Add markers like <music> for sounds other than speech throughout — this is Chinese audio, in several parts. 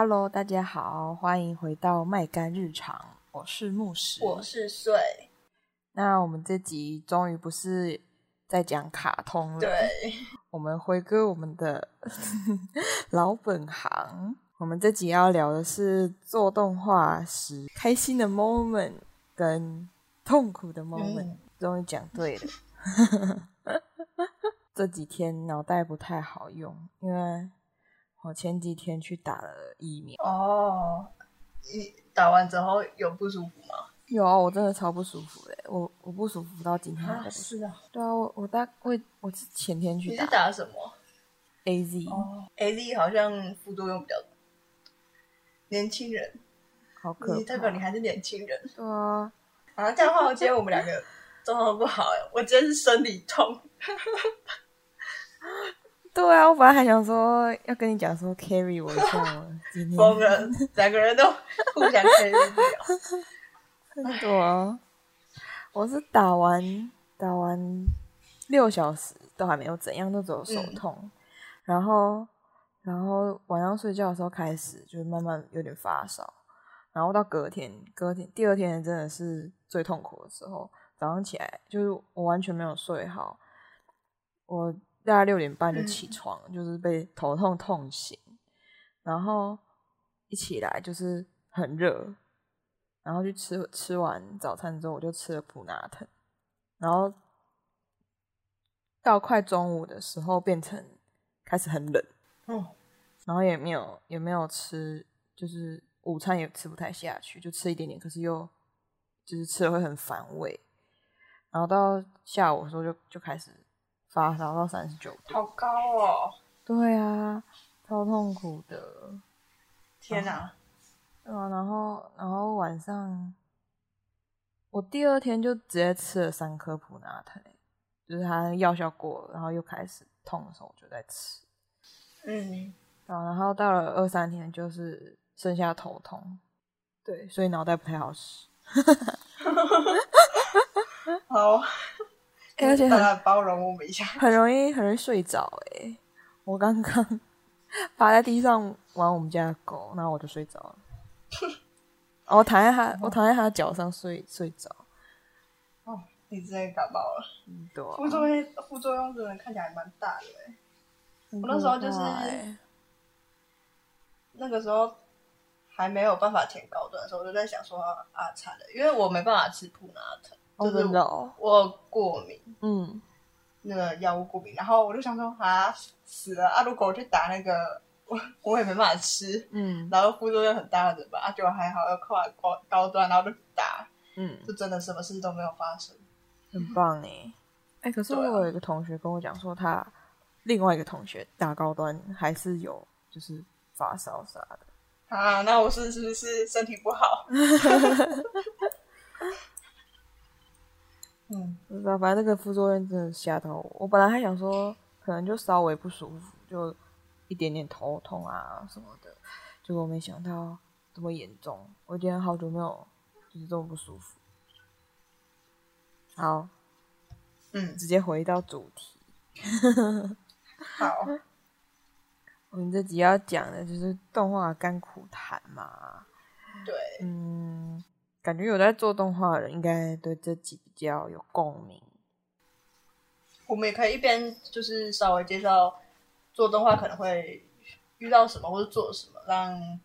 Hello，大家好，欢迎回到麦干日常，我是木石，我是穗。那我们这集终于不是在讲卡通了，对，<laughs> 我们回归我们的 <laughs> 老本行。我们这集要聊的是做动画时开心的 moment 跟痛苦的 moment，嗯，终于讲对了。<laughs> 这几天脑袋不太好用，因为我前几天去打了疫苗。哦，你打完之后有不舒服吗？有啊，我真的超不舒服的。我我不舒服到今天是啊。对啊，我我大我我是前天去打。你是打什么？A Z。哦，A Z 好像副作用比较多。年轻人，好可怕。代表你还是年轻人。对啊。啊，这样的话，我今天我们两个状况不好哎。我今天是生理痛。对啊，我本来还想说要跟你讲说 carry 我一下，今天。疯了，两个人都互相 carry 不了。对啊，我是打完打完六小时都还没有怎样，都只有手痛，嗯、然后然后晚上睡觉的时候开始就慢慢有点发烧，然后到隔天隔天第二天真的是最痛苦的时候，早上起来就是我完全没有睡好，我大概六点半就起床，嗯、就是被头痛痛醒，然后一起来就是很热。然后去吃吃完早餐之后，我就吃了普拿疼，然后到快中午的时候变成开始很冷，哦，然后也没有也没有吃，就是午餐也吃不太下去，就吃一点点，可是又就是吃了会很反胃，然后到下午的时候就就开始发烧到三十九度，好高哦，对啊，超痛苦的，天哪！对啊，然后然后晚上，我第二天就直接吃了三颗普拿疼，就是它药效过了，然后又开始痛的时候，我就在吃。嗯，然后到了二三天，就是剩下头痛，对，所以脑袋不太好使。<laughs> 好，而且很包容我们一下，很容易很容易睡着。哎，我刚刚 <laughs> 趴在地上玩我们家的狗，然后我就睡着了。我躺在他，我躺在他的脚上睡睡着。哦，你之前感冒了。嗯，对啊。副作用，副作用真的看起来蛮大的。我那时候就是那个时候还没有办法填高端的时候，我就在想说啊，惨了，因为我没办法吃普拿疼，就是我过敏，嗯，那个药物过敏，然后我就想说啊，死了啊！如果我去打那个。我我也没办法吃，嗯，然后副作用很大的吧，就还好，要跨高高端，然后就打，嗯，就真的什么事都没有发生，很棒 <laughs> 哎，哎，可是我有一个同学跟我讲说，他另外一个同学打高端还是有就是发烧啥的。啊，那我是是不是身体不好？<laughs> <laughs> 嗯，不知道，反正那个副作用真的吓到我，我本来还想说可能就稍微不舒服就。一点点头痛啊什么的，结果没想到这么严重。我今天好久没有就是这么不舒服。好，嗯，直接回到主题。<laughs> 好，我们这集要讲的就是动画甘苦谈嘛。对，嗯，感觉有在做动画的人应该对这集比较有共鸣。我们也可以一边就是稍微介绍。做动画可能会遇到什么或者做什么，让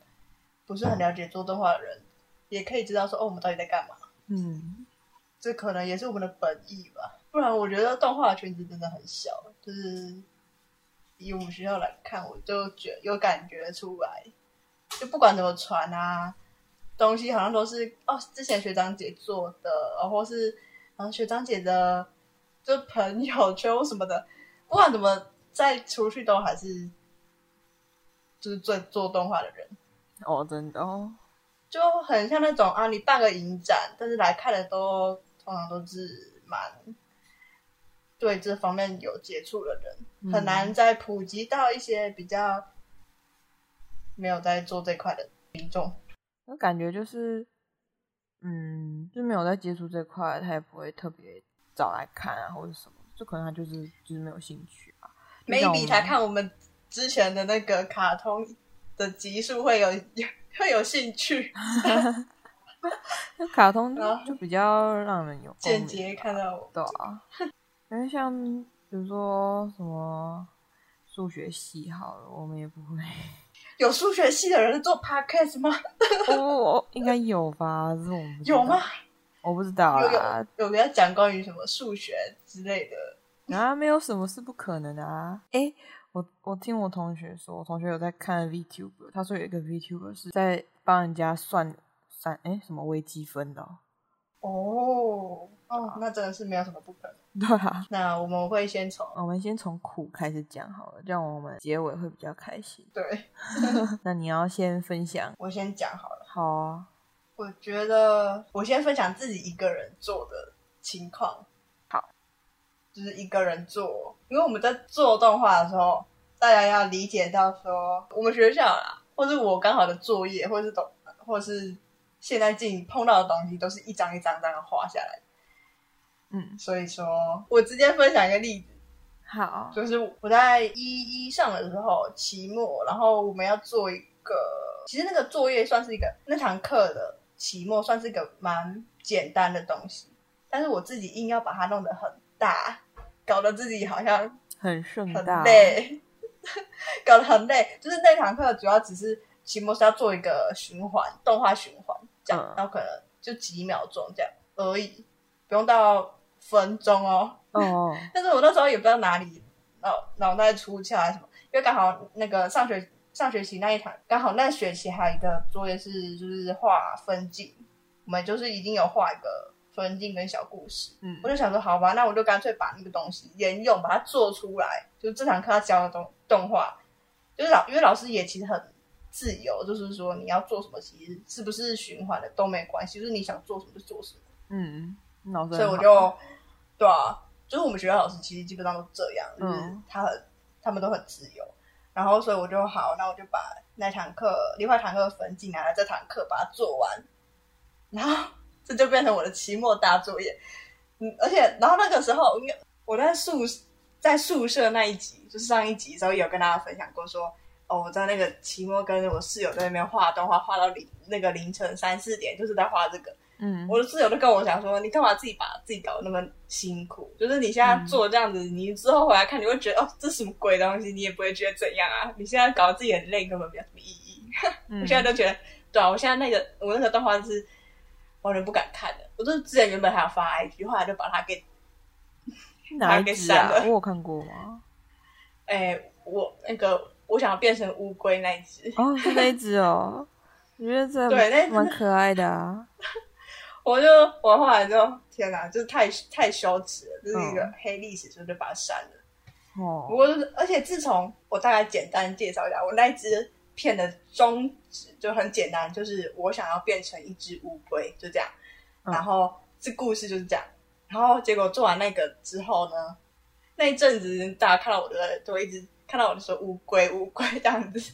不是很了解做动画的人也可以知道说哦，我们到底在干嘛？嗯，这可能也是我们的本意吧。不然我觉得动画圈子真的很小，就是以我们学校来看，我就觉有感觉出来，就不管怎么传啊，东西好像都是哦，之前学长姐做的，然后是然后学长姐的就朋友圈什么的，不管怎么。再出去都还是，就是做做动画的人哦，真的哦，就很像那种啊，你办个影展，但是来看的都通常都是蛮对这方面有接触的人，嗯、很难再普及到一些比较没有在做这块的民众。我感觉就是，嗯，就没有在接触这块，他也不会特别找来看啊，或者什么，就可能他就是就是没有兴趣。maybe 他看我们之前的那个卡通的集数会有 <laughs> 会有兴趣。<laughs> 那卡通就比较让人有间接看到我，对啊。<laughs> 因为像比如说什么数学系好了，我们也不会。有数学系的人做 podcast 吗？哦，应该有吧？这种有吗？我不知道啊。有有有讲关于什么数学之类的？啊，没有什么是不可能的啊！诶，我我听我同学说，我同学有在看 VTuber，他说有一个 VTuber 是在帮人家算算诶什么微积分的哦。哦哦，那真的是没有什么不可能。对啊，那我们会先从我们先从苦开始讲好了，这样我们结尾会比较开心。对，<laughs> 那你要先分享，我先讲好了。好啊，我觉得我先分享自己一个人做的情况。好，就是一个人做，因为我们在做动画的时候，大家要理解到说，我们学校啦，或是我刚好的作业，或是懂，或是现在自己碰到的东西，都是一张一张这样画下来。嗯，所以说，我直接分享一个例子。好，就是我在一一上的时候，期末，然后我们要做一个，其实那个作业算是一个那堂课的期末，算是一个蛮简单的东西，但是我自己硬要把它弄得很大，搞得自己好像很盛大，很累，<laughs> 搞得很累。就是那堂课主要只是期末是要做一个循环动画循环，这样，嗯、然后可能就几秒钟这样而已，不用到。分钟哦，哦，<laughs> 但是我那时候也不知道哪里脑脑袋出窍还是什么，因为刚好那个上学上学期那一堂，刚好那学期还有一个作业是就是画分镜，我们就是已经有画一个分镜跟小故事，嗯，我就想说好吧，那我就干脆把那个东西沿用把它做出来，就是这堂课他教的动动画，就是老因为老师也其实很自由，就是说你要做什么，其实是不是循环的都没关系，就是你想做什么就做什么，嗯，所以我就。对啊，就是我们学校老师其实基本上都这样，就是他很，嗯、他们都很自由。然后所以我就好，那我就把那堂课另外堂课分进来了，这堂课把它做完，然后这就变成我的期末大作业。嗯，而且然后那个时候，因为我在宿在宿舍那一集，就是上一集的时候有跟大家分享过说，说哦，我在那个期末跟我室友在那边画动画，画到凌那个凌晨三四点，就是在画这个。嗯，我的室友都跟我讲说，你干嘛自己把自己搞得那么辛苦？就是你现在做这样子，嗯、你之后回来看，你会觉得哦，这什么鬼东西？你也不会觉得怎样啊？你现在搞得自己很累，根本没有什么意义。<laughs> 嗯、我现在都觉得，对啊，我现在那个我那个动画是完全不敢看的。我就是之前原本还要发 IG，后来就把它给哪一只啊？我有看过吗？<laughs> 哎、欸，我那个我想要变成乌龟那一只哦，是那一只哦，<laughs> 我觉得这对那蛮可爱的啊。我就我后来就天哪，就是太太羞耻了，就是一个黑历史，所以就把它删了。哦，不过就是，而且自从我大概简单介绍一下，我那支片的宗旨就很简单，就是我想要变成一只乌龟，就这样。然后这故事就是这样。然后结果做完那个之后呢，那一阵子大家看到我的都会一直看到我就说乌龟乌龟这样子 <laughs>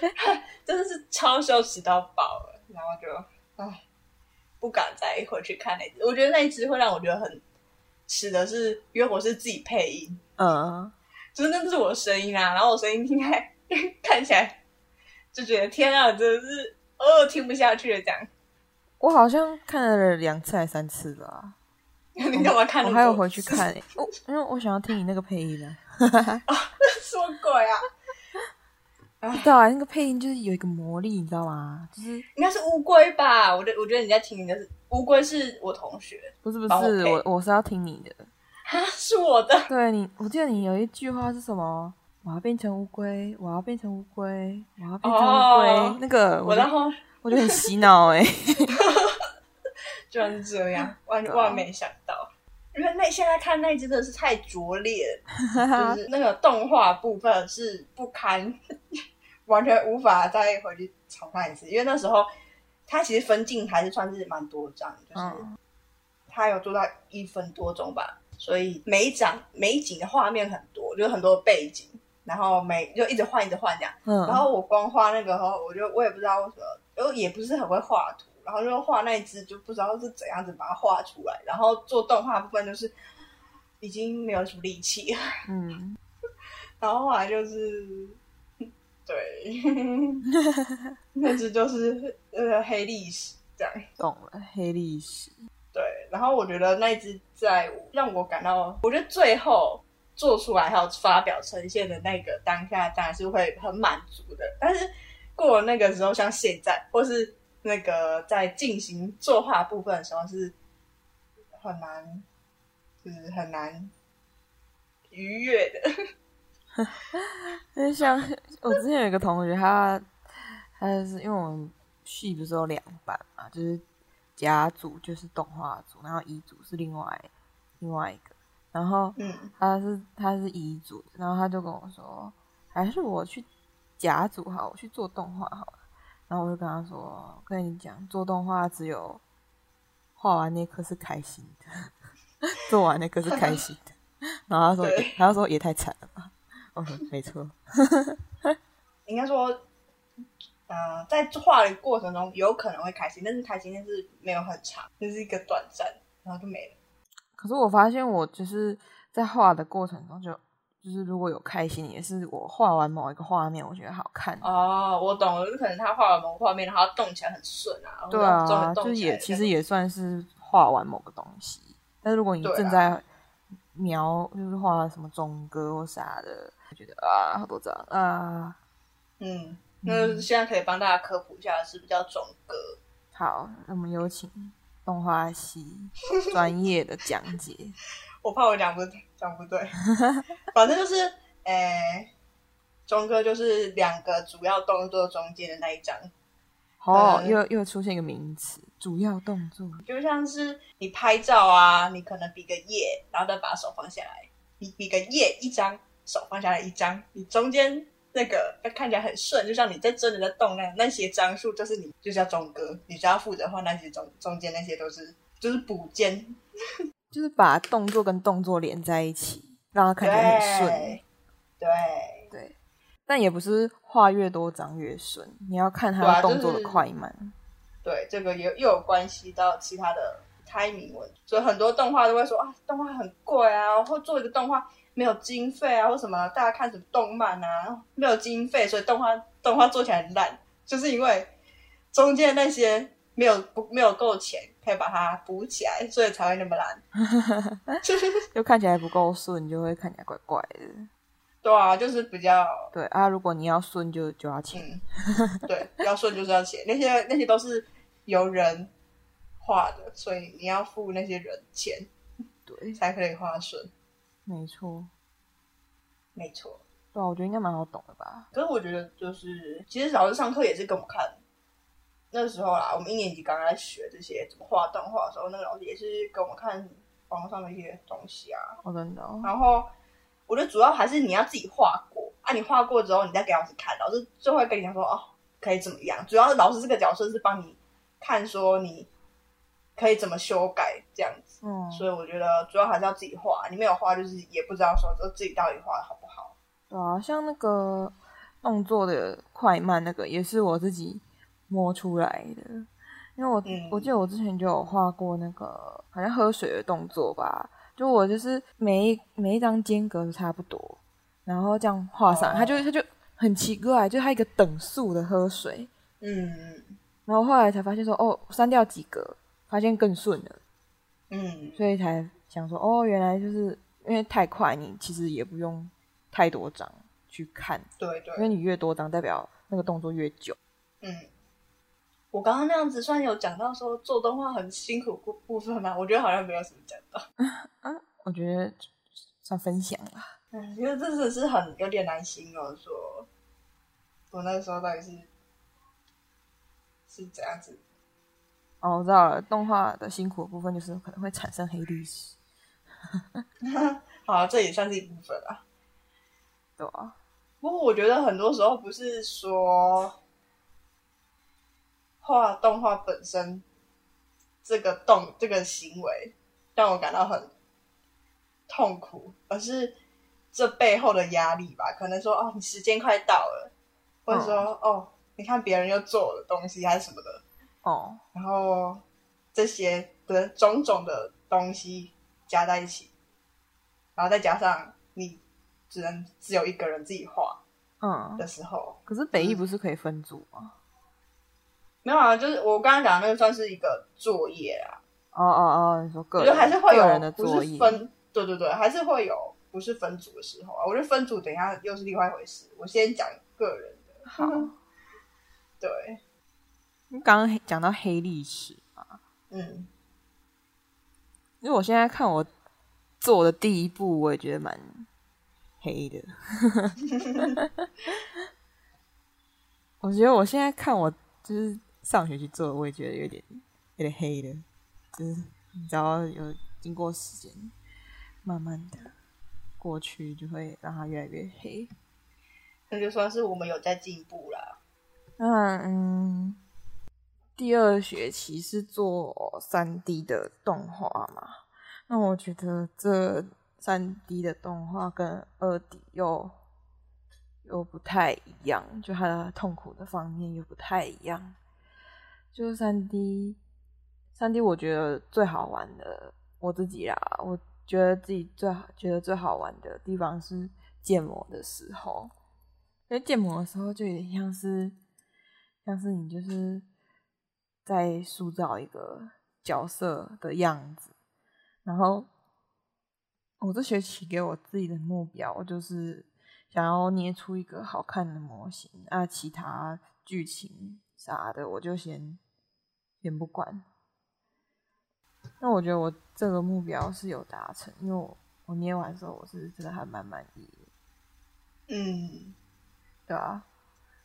<laughs> 真的是超羞耻到爆了。然后就唉。不敢再回去看那只，我觉得那一只会让我觉得很使的是，因为我是自己配音，嗯，就是那是我的声音啊，然后我声音听起来看起来就觉得天啊，真的是哦听不下去了这样。我好像看了两次还三次吧。<laughs> 你干嘛看我？我还有回去看，哦，因为我想要听你那个配音呢。啊，<laughs> 什么鬼啊？不知道啊，那个配音就是有一个魔力，你知道吗？就是应该是乌龟吧？我觉我觉得你在听的是乌龟，是我同学，不是不是，我我是要听你的啊，是我的。对你，我记得你有一句话是什么？我要变成乌龟，我要变成乌龟，我要变成乌龟。Oh, 那个我然后我就很洗脑哎，<laughs> 居然是这样，<laughs> 万万没想到，因为那现在看那真的是太拙劣了，<laughs> 就是那个动画部分是不堪。完全无法再回去重看一次，因为那时候他其实分镜还是算是蛮多张，就是他有做到一分多钟吧，所以每一张每一景的画面很多，就是很多背景，然后每就一直换一直换这样。嗯，然后我光画那个时候，我就我也不知道为什么，因为也不是很会画图，然后就画那一只就不知道是怎样子把它画出来，然后做动画部分就是已经没有什么力气。嗯，<laughs> 然后后来就是。对，对，<laughs> <laughs> 那只就是呃黑历史这样。懂了，黑历史。对，然后我觉得那只在让我感到，我觉得最后做出来还有发表呈现的那个当下，当然是会很满足的。但是过了那个时候，像现在或是那个在进行作画部分的时候，是很难，就是很难愉悦的。就 <laughs> 像 <laughs> 我之前有一个同学，他他就是因为我们系不是有两班嘛，就是。甲组就是动画组，然后乙组是另外另外一个，然后他是、嗯、他是乙组，然后他就跟我说，还是我去甲组好，我去做动画好了。然后我就跟他说，我跟你讲，做动画只有画完那刻是开心的，<laughs> 做完那刻是开心的。然后他说，他说也太惨了吧。我说没错，<laughs> 应该说。呃，在画的过程中有可能会开心，但是开心但是没有很长，就是一个短暂，然后就没了。可是我发现我就是在画的过程中就，就就是如果有开心，也是我画完某一个画面，我觉得好看。哦，我懂了，就可能他画完某个画面，然后动起来很顺啊。对啊，就也其实也算是画完某个东西。但是如果你正在描，就是画什么中歌或啥的，我觉得啊，好多张啊，嗯。那现在可以帮大家科普一下，是比较中歌。好，那我们有请动画系专业的讲解。<laughs> 我怕我讲不讲不对，<laughs> 反正就是，诶、欸，中歌就是两个主要动作中间的那一张。哦，嗯、又又出现一个名词，主要动作，就像是你拍照啊，你可能比个耶，然后再把手放下来，比比个耶一张，手放下来一张，你中间。那个看起来很顺，就像你在真的在动那样，那些张数就是你就叫中哥，你只要负责画那些中中间那些都是就是补间，<laughs> 就是把动作跟动作连在一起，让它看起来很顺。对对，但也不是画越多张越顺，你要看它动作的快慢。对，啊就是、对，这个也又有关系到其他的 timing 问题，所以很多动画都会说啊，动画很贵啊，或做一个动画。没有经费啊，或什么？大家看什么动漫啊？没有经费，所以动画动画做起来很烂，就是因为中间那些没有不没有够钱，可以把它补起来，所以才会那么烂。<laughs> 就看起来不够顺，就会看起来怪怪的。对啊，就是比较对啊。如果你要顺，就就要钱。嗯、对，要顺就是要钱。<laughs> 那些那些都是由人画的，所以你要付那些人钱，对，才可以画顺。没错，没错，对啊，我觉得应该蛮好懂的吧。可是我觉得，就是其实老师上课也是跟我们看，那时候啦，我们一年级刚刚在学这些怎么画动画的时候，那个老师也是给我们看网上的一些东西啊。我真的。然后我觉得主要还是你要自己画过啊，你画过之后，你再给老师看，老师就会跟你讲说哦，可以怎么样。主要是老师这个角色是帮你看，说你可以怎么修改这样子。嗯，所以我觉得主要还是要自己画，你没有画就是也不知道说就自己到底画的好不好。对啊，像那个动作的快慢，那个也是我自己摸出来的。因为我、嗯、我记得我之前就有画过那个好像喝水的动作吧，就我就是每一每一张间隔都差不多，然后这样画上，它、哦、就它就很奇怪，就它一个等速的喝水。嗯，然后后来才发现说，哦，删掉几格，发现更顺了。嗯，所以才想说，哦，原来就是因为太快，你其实也不用太多张去看。对对，因为你越多张，代表那个动作越久。嗯，我刚刚那样子算有讲到说做动画很辛苦部部分吗？我觉得好像没有什么讲到。嗯，<laughs> 我觉得算分享吧。嗯，因为这次是很有点难形容，说我那时候到底是是怎样子。哦，我知道了。动画的辛苦的部分就是可能会产生黑历史。<laughs> 好，这也算是一部分啊。对啊。不过我觉得很多时候不是说画动画本身这个动这个行为让我感到很痛苦，而是这背后的压力吧。可能说哦，你时间快到了，或者说、嗯、哦，你看别人又做了东西还是什么的。哦，然后这些的种种的东西加在一起，然后再加上你只能只有一个人自己画，嗯的时候。可是北艺不是可以分组吗？嗯、没有啊，就是我刚刚讲的那个算是一个作业啊。哦哦哦，你说个人，我觉得还是会有人的作业，分，对对对，还是会有不是分组的时候啊。我觉得分组等一下又是另外一回事。我先讲个人的。好，<laughs> 对。你刚刚讲到黑历史啊，嗯，因为我现在看我做的第一步，我也觉得蛮黑的。<laughs> 我觉得我现在看我就是上学期做的，我也觉得有点有点黑的。就是你知道有经过时间，慢慢的过去，就会让它越来越黑。那就算是我们有在进步啦。嗯嗯，第二学期是做三 D 的动画嘛？那我觉得这三 D 的动画跟二 D 又又不太一样，就它的痛苦的方面又不太一样。就三 D。三 D 我觉得最好玩的，我自己啦，我觉得自己最好觉得最好玩的地方是建模的时候，因为建模的时候就有点像是，像是你就是在塑造一个角色的样子，然后我这学期给我自己的目标就是想要捏出一个好看的模型，啊，其他剧情啥的我就先先不管。那我觉得我这个目标是有达成，因为我我捏完之后，我是真的还蛮满意的。嗯，对啊。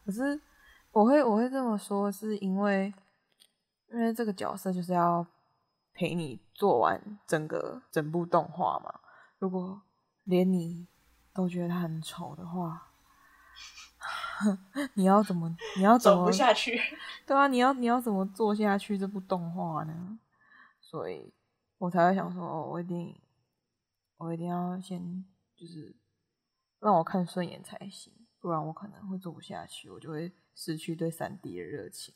可是我会我会这么说，是因为因为这个角色就是要陪你做完整个整部动画嘛。如果连你都觉得他很丑的话，<laughs> 你要怎么你要怎么走不下去？对啊，你要你要怎么做下去这部动画呢？所以我才会想说，哦，我一定，我一定要先就是让我看顺眼才行，不然我可能会做不下去，我就会失去对三 D 的热情。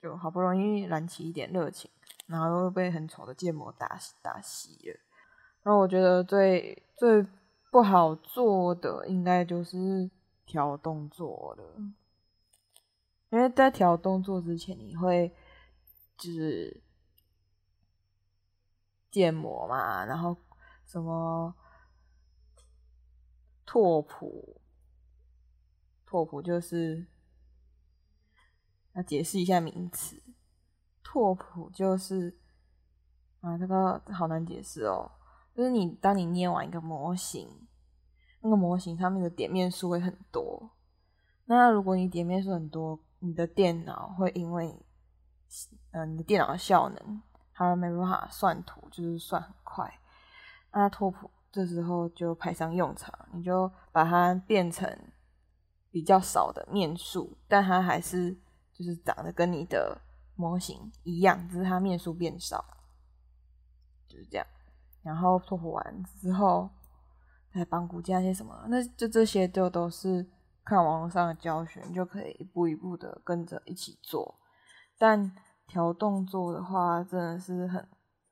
就好不容易燃起一点热情，然后又被很丑的建模打打熄了。然后我觉得最最不好做的，应该就是调动作了，因为在调动作之前，你会就是。建模嘛，然后什么拓扑，拓扑就是要解释一下名词。拓扑就是啊，这个好难解释哦。就是你当你捏完一个模型，那个模型上面的点面数会很多。那如果你点面数很多，你的电脑会因为嗯、你的电脑的效能。它没办法算图，就是算很快。那拓扑这时候就派上用场，你就把它变成比较少的面数，但它还是就是长得跟你的模型一样，只是它面数变少，就是这样。然后拓扑完之后，再绑骨架些什么，那就这些就都是看网络上的教学，你就可以一步一步的跟着一起做，但。调动作的话，真的是很，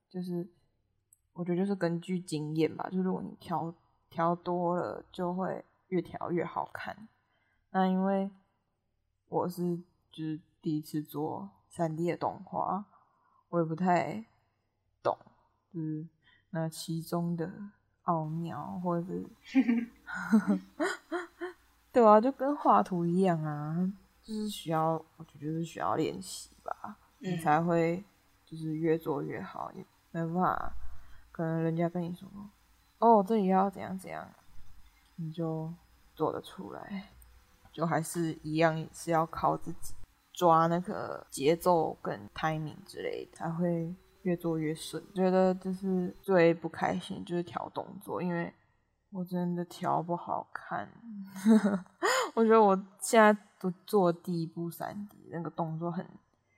就是我觉得就是根据经验吧，就如果你调调多了，就会越调越好看。那因为我是就是第一次做三 D 的动画，我也不太懂，就是那其中的奥妙，或者是，<laughs> 对啊，就跟画图一样啊，就是需要，我觉得就是需要练习吧。你才会就是越做越好，也没办法，可能人家跟你说，哦，这里要怎样怎样，你就做得出来，就还是一样是要靠自己抓那个节奏跟 timing 之类的，才会越做越顺。觉得就是最不开心就是调动作，因为我真的调不好看，<laughs> 我觉得我现在都做第一部三 D 那个动作很。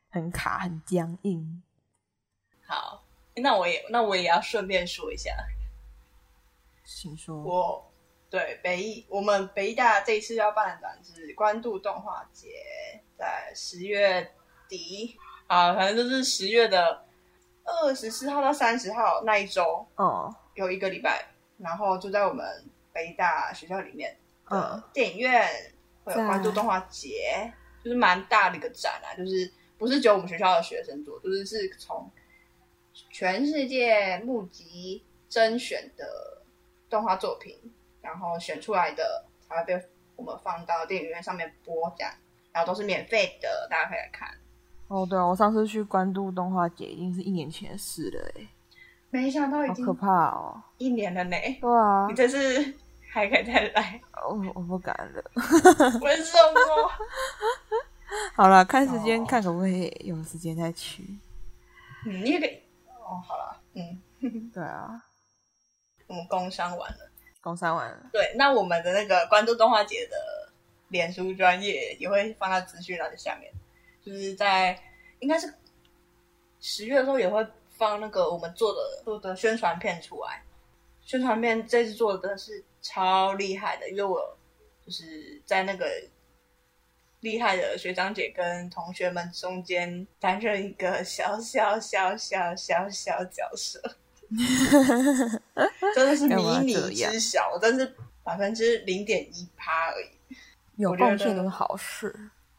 很卡，很僵硬。好，那我也那我也要顺便说一下，请说。我对北艺，我们北艺大这一次要办的展是关渡动画节，在十月底。啊，反正就是十月的二十四号到三十号那一周，哦，有一个礼拜，然后就在我们北艺大学校里面的电影院会有关渡动画节，就是蛮大的一个展啊，就是不是只有我们学校的学生做，就是是从全世界募集甄选的动画作品，然后选出来的才会被我们放到电影院上面播讲，然后都是免费的，大家可以来看。哦，对啊，我上次去关渡动画节已经是一年前的事了，哎，没想到已经好可怕哦，一年了呢。对啊，你这次还可以再来？我我不敢了。<laughs> 为什么？好了，看时间，看可不可以有时间再去。嗯，你也可以。哦，好了，嗯，对啊，<laughs> 我们工商完了，工商完了。对，那我们的那个关注动画节的脸书专业也会放在资讯栏的下面。就是在应该是十月的时候也会放那个我们做的做的宣传片出来，宣传片这次做的是超厉害的，因为我就是在那个厉害的学长姐跟同学们中间担任一个小小小小小小角色，<laughs> 真的是迷你之小，真是百分之零点一趴而已，有贡献都是好事。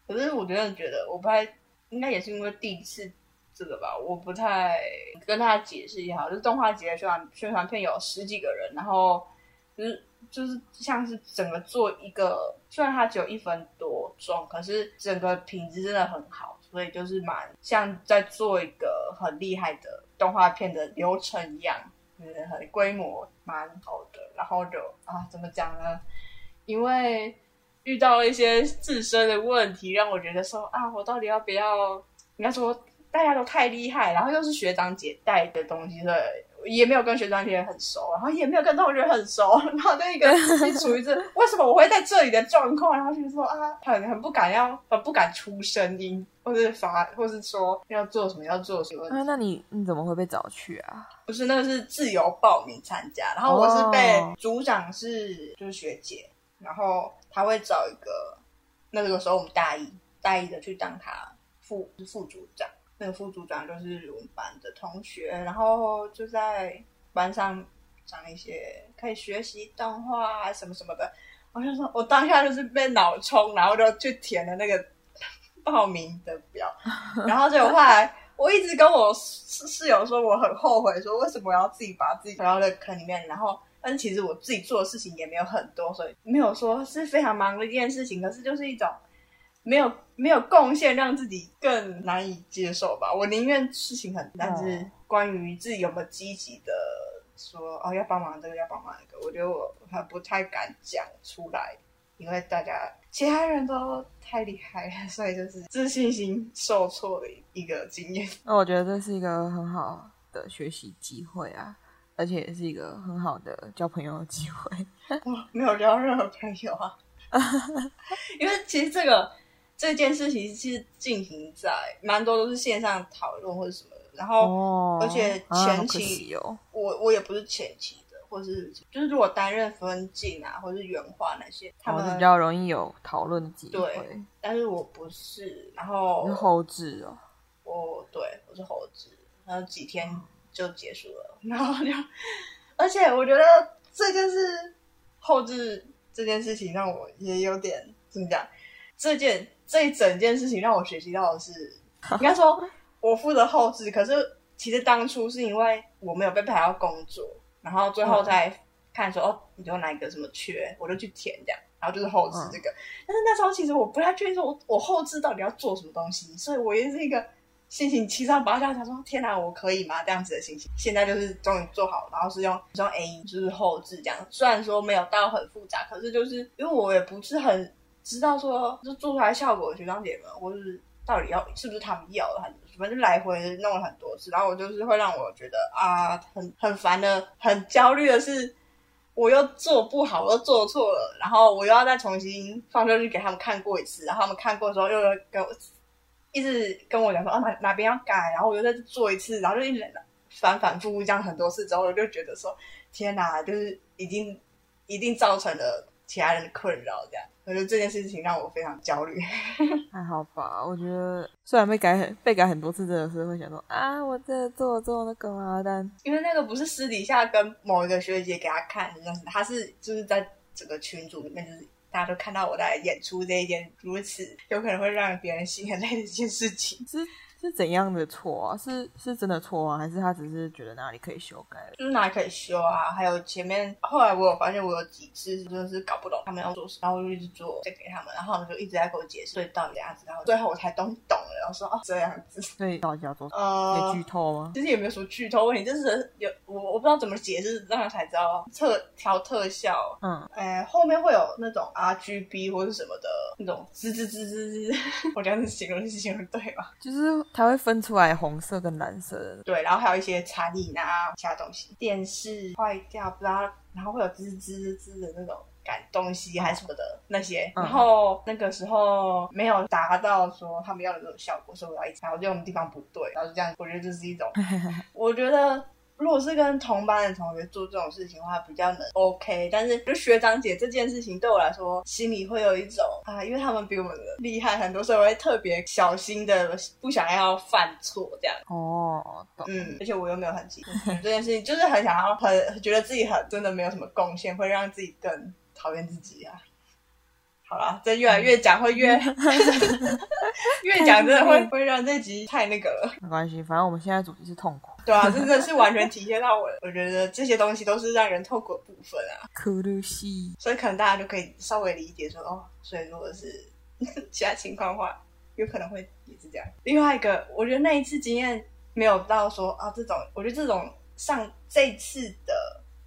可是我真的觉得，我不太应该也是因为第一次这个吧，我不太跟大家解释一下，就是动画节的宣传宣传片有十几个人，然后就是就是像是整个做一个，虽然它只有一分多钟，可是整个品质真的很好，所以就是蛮像在做一个很厉害的动画片的流程一样，就是很规模蛮好的，然后就啊怎么讲呢？因为。遇到了一些自身的问题，让我觉得说啊，我到底要不要？应该说大家都太厉害，然后又是学长姐带的东西，对，也没有跟学长姐很熟，然后也没有跟同学很熟，然后那个 <laughs> 是处于这为什么我会在这里的状况，然后就是说啊，很很不敢要，很不敢出声音，或是发，或是说要做什么要做什么。啊，那你你怎么会被找去啊？不是，那个是自由报名参加，然后我是被组长是就是学姐，然后。他会找一个，那个时候我们大一，大一的去当他副副组长。那个副组长就是我们班的同学，然后就在班上讲一些可以学习动画啊什么什么的。我就说，我当下就是被脑冲，然后就去填了那个报名的表。<laughs> 然后结果后来，我一直跟我室室友说，我很后悔，说为什么我要自己把自己推到那坑里面，然后。但其实我自己做的事情也没有很多，所以没有说是非常忙的一件事情。可是就是一种没有没有贡献，让自己更难以接受吧。我宁愿事情很，但是关于自己有没有积极的说哦，要帮忙这个，要帮忙那个，我觉得我还不太敢讲出来，因为大家其他人都太厉害了，<laughs> 所以就是自信心受挫的一个经验。那我觉得这是一个很好的学习机会啊。而且也是一个很好的交朋友的机会。<laughs> 我没有交任何朋友啊，<laughs> 因为其实这个这件事情是进行在蛮多都是线上讨论或者什么的。然后，哦、而且前期、啊哦、我我也不是前期的，或是就是如果担任分镜啊，或是原画那些，他们比较容易有讨论的机会。对，但是我不是。然后是后置哦，我对我是后置，然后几天。嗯就结束了，然后就，而且我觉得这就是后置这件事情让我也有点怎么讲？这件这一整件事情让我学习到的是，应该说我负责后置，可是其实当初是因为我没有被排到工作，然后最后再看说、嗯、哦，你有哪一个什么缺，我就去填这样，然后就是后置这个。嗯、但是那时候其实我不太确定说我我后置到底要做什么东西，所以我也是一个。心情七上八下，想说天哪，我可以吗？这样子的心情，现在就是终于做好，然后是用用 A，就是后置这样。虽然说没有到很复杂，可是就是因为我也不是很知道说，就做出来效果的学长姐们，或是到底要是不是他们要的，反正来回弄了很多次，然后我就是会让我觉得啊，很很烦的，很焦虑的是，我又做不好，我又做错了，然后我又要再重新放出去给他们看过一次，然后他们看过之后又要给我。一直跟我讲说啊，哪哪边要改，然后我又再做一次，然后就一直反反复复这样很多次之后，我就觉得说天哪，就是已经一定造成了其他人的困扰，这样，我觉得这件事情让我非常焦虑。<laughs> 还好吧，我觉得虽然被改很被改很多次，真的是会想说啊，我这做做那个嘛，但因为那个不是私底下跟某一个学姐给他看的样子，他是就是在整个群组里面就是大家都看到我在演出这一件如此有可能会让别人心很累的一件事情。是是怎样的错啊？是是真的错啊？还是他只是觉得哪里可以修改？就是哪里可以修啊？还有前面后来我有发现，我有几次真的是搞不懂他们要做什么，然后我就一直做，再给他们，然后他们就一直在给我解释，所以到底怎样子，然后最后我才懂懂了，然后说哦这样子。所以到底要做什么？呃，剧透吗？其实也没有什么剧透问题，就是有我我不知道怎么解释，让他才知道特调特效，嗯，哎，后面会有那种 RGB 或者什么的那种滋滋滋滋滋，<laughs> 我这样子形容是形容对吧？就是它会分出来。红色跟蓝色的，对，然后还有一些残影啊，其他东西，电视坏掉，不知道，然后会有滋滋滋的那种感东西还是什么的那些，然后那个时候没有达到说他们要的那种效果，所以我要一直，我觉得我们地方不对，然后就这样，我觉得这是一种，<laughs> 我觉得。如果是跟同班的同学做这种事情的话，比较能 OK。但是就学长姐这件事情，对我来说心里会有一种啊，因为他们比我们厉害很多，所以我会特别小心的，不想要犯错这样。哦，嗯，而且我又没有很急，这件事情就是很想要很觉得自己很真的没有什么贡献，会让自己更讨厌自己啊。好了，这越来越讲会越 <laughs> 越讲真的会 <laughs> 会让这集太那个了。没关系，反正我们现在主题是痛苦。对啊，真的是完全体现到我，我觉得这些东西都是让人痛苦的部分啊。所以可能大家就可以稍微理解说，哦，所以如果是 <laughs> 其他情况的话，有可能会也是这样。另外一个，我觉得那一次经验没有到说啊，这种，我觉得这种上这次的。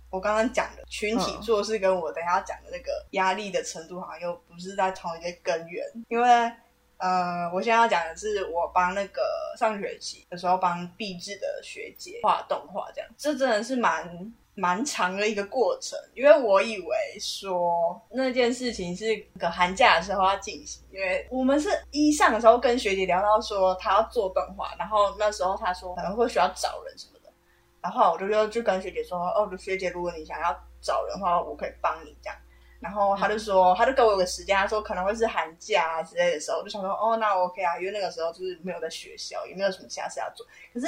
我刚刚讲的群体做事，跟我等一下讲的那个压力的程度，好像又不是在同一个根源。因为，呃，我现在要讲的是，我帮那个上学期的时候帮毕制的学姐画动画，这样，这真的是蛮蛮长的一个过程。因为我以为说那件事情是个寒假的时候要进行，因为我们是一上的时候跟学姐聊到说她要做动画，然后那时候她说可能会需要找人什么的。然后我就就就跟学姐说，哦，学姐，如果你想要找人的话，我可以帮你这样。然后他就说，他就给我一个时间，他说可能会是寒假啊之类的时候，我就想说，哦，那 OK 啊，因为那个时候就是没有在学校，也没有什么其他事要做。可是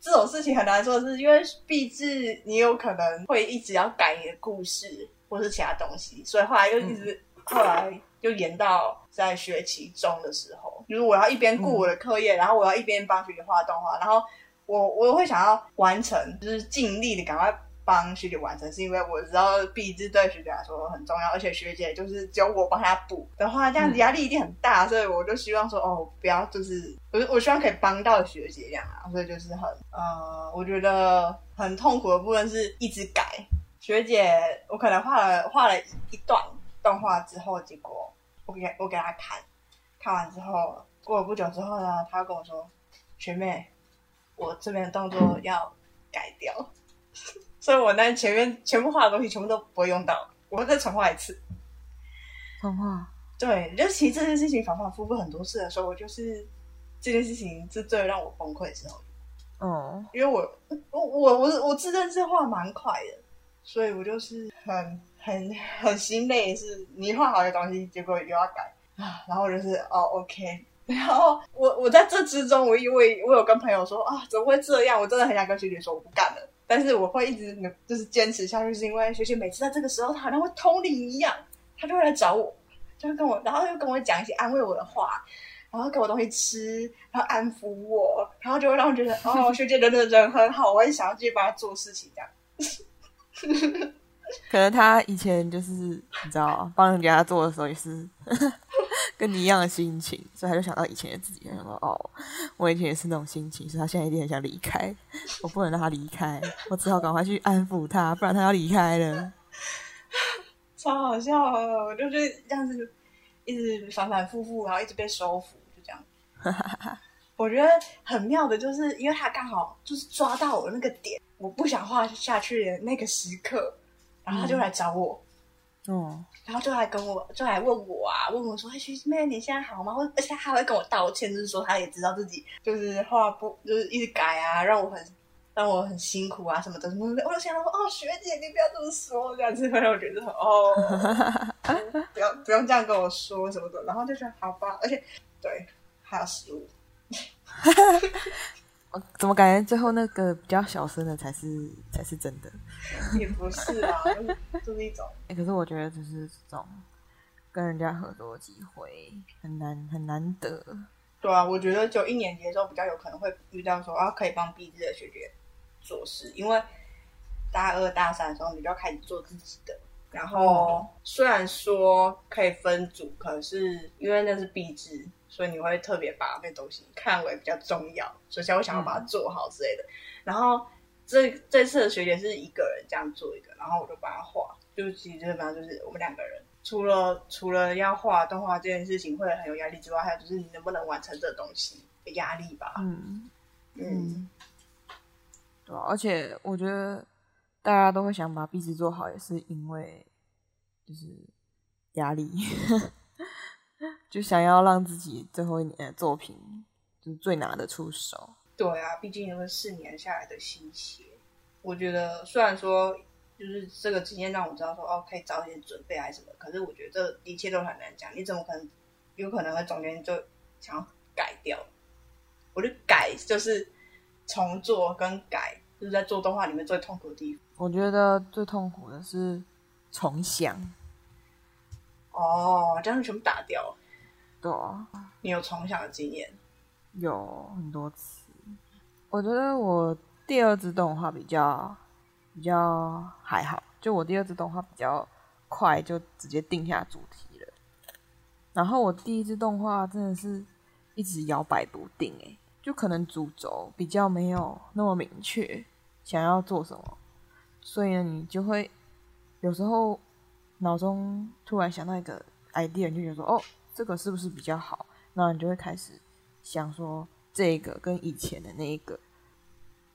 这种事情很难说，是因为毕竟你有可能会一直要改你的故事或是其他东西，所以后来又一直、嗯、后来又延到在学期中的时候，就是我要一边顾我的课业，嗯、然后我要一边帮学姐画动画，然后。我我会想要完成，就是尽力的赶快帮学姐完成，是因为我知道毕制对学姐来说很重要，而且学姐就是只有我帮她补的话，这样子压力一定很大，所以我就希望说，哦，不要就是，我我希望可以帮到学姐这样啊，所以就是很，呃，我觉得很痛苦的部分是一直改。学姐，我可能画了画了一段动画之后，结果我给我给她看，看完之后，过了不久之后呢，她跟我说，学妹。我这边的动作要改掉，所以我那前面全部画的东西全部都不会用到，我会再重画一次。重画？对，就其实这件事情反反复复很多次的时候，我就是这件事情是最让我崩溃的时候。哦，因为我我我我我自认是画蛮快的，所以我就是很很很心累，是你画好的东西，结果又要改啊，然后就是哦，OK。<laughs> 然后我我在这之中，我因为我有跟朋友说啊，怎么会这样？我真的很想跟学姐说我不干了，但是我会一直就是坚持下去，是因为学姐每次在这个时候，她好像会通灵一样，她就会来找我，就会跟我，然后又跟我讲一些安慰我的话，然后给我东西吃，然后安抚我，然后就会让我觉得哦，学姐真的人很好，我也想要继续帮她做事情这样。<laughs> 可能他以前就是你知道，帮人家做的时候也是。<laughs> 跟你一样的心情，所以他就想到以前的自己，他想说：“哦，我以前也是那种心情，所以他现在一定很想离开，我不能让他离开，我只好赶快去安抚他，不然他要离开了。<laughs> ”超好笑啊！我就是这样子，一直反反复复，然后一直被收服，就这样。<laughs> 我觉得很妙的，就是因为他刚好就是抓到我那个点，我不想画下去的那个时刻，然后他就来找我。嗯。嗯然后就来跟我，就来问我啊，问我说：“哎，学妹，你现在好吗？”或而且他还会跟我道歉，就是说他也知道自己就是话不，就是一直改啊，让我很让我很辛苦啊什么的什么的。我就想说：“哦，学姐，你不要这么说，这样子 <laughs> 会让我觉得哦，不要不用这样跟我说什么的。”然后就说：“好吧。”而且对，还有食物。<laughs> 怎么感觉最后那个比较小声的才是才是真的？也不是啊，就是就是一种。哎、欸，可是我觉得就是这种跟人家合作的机会，很难很难得。对啊，我觉得就一年级的时候比较有可能会遇到说啊，可以帮毕制的学姐做事，因为大二大三的时候你就要开始做自己的。然后虽然说可以分组，可是因为那是毕制，所以你会特别把那东西看为比较重要，所以才会想要把它做好之类的。嗯、然后这这次的学姐是一个人这样做一个，然后我就帮她画，就其实基本上就是我们两个人，除了除了要画动画这件事情会很有压力之外，还有就是你能不能完成这东西的压力吧。嗯嗯，嗯对、啊，而且我觉得。大家都会想把壁纸做好，也是因为就是压力，就想要让自己最后一年的作品就是最拿得出手。对啊，毕竟有个四年下来的心血，我觉得虽然说就是这个经验让我知道说哦，可以早点准备还是什么，可是我觉得这一切都很难讲。你怎么可能有可能会中间就想要改掉？我就改就是重做跟改。就是在做动画里面最痛苦的地方。我觉得最痛苦的是重想。哦，这样全部打掉。对啊。你有重想的经验？有很多次。我觉得我第二支动画比较比较还好，就我第二支动画比较快，就直接定下主题了。然后我第一支动画真的是一直摇摆不定，哎，就可能主轴比较没有那么明确。想要做什么，所以呢，你就会有时候脑中突然想到一个 idea，你就觉得说，哦，这个是不是比较好？那你就会开始想说，这个跟以前的那一个。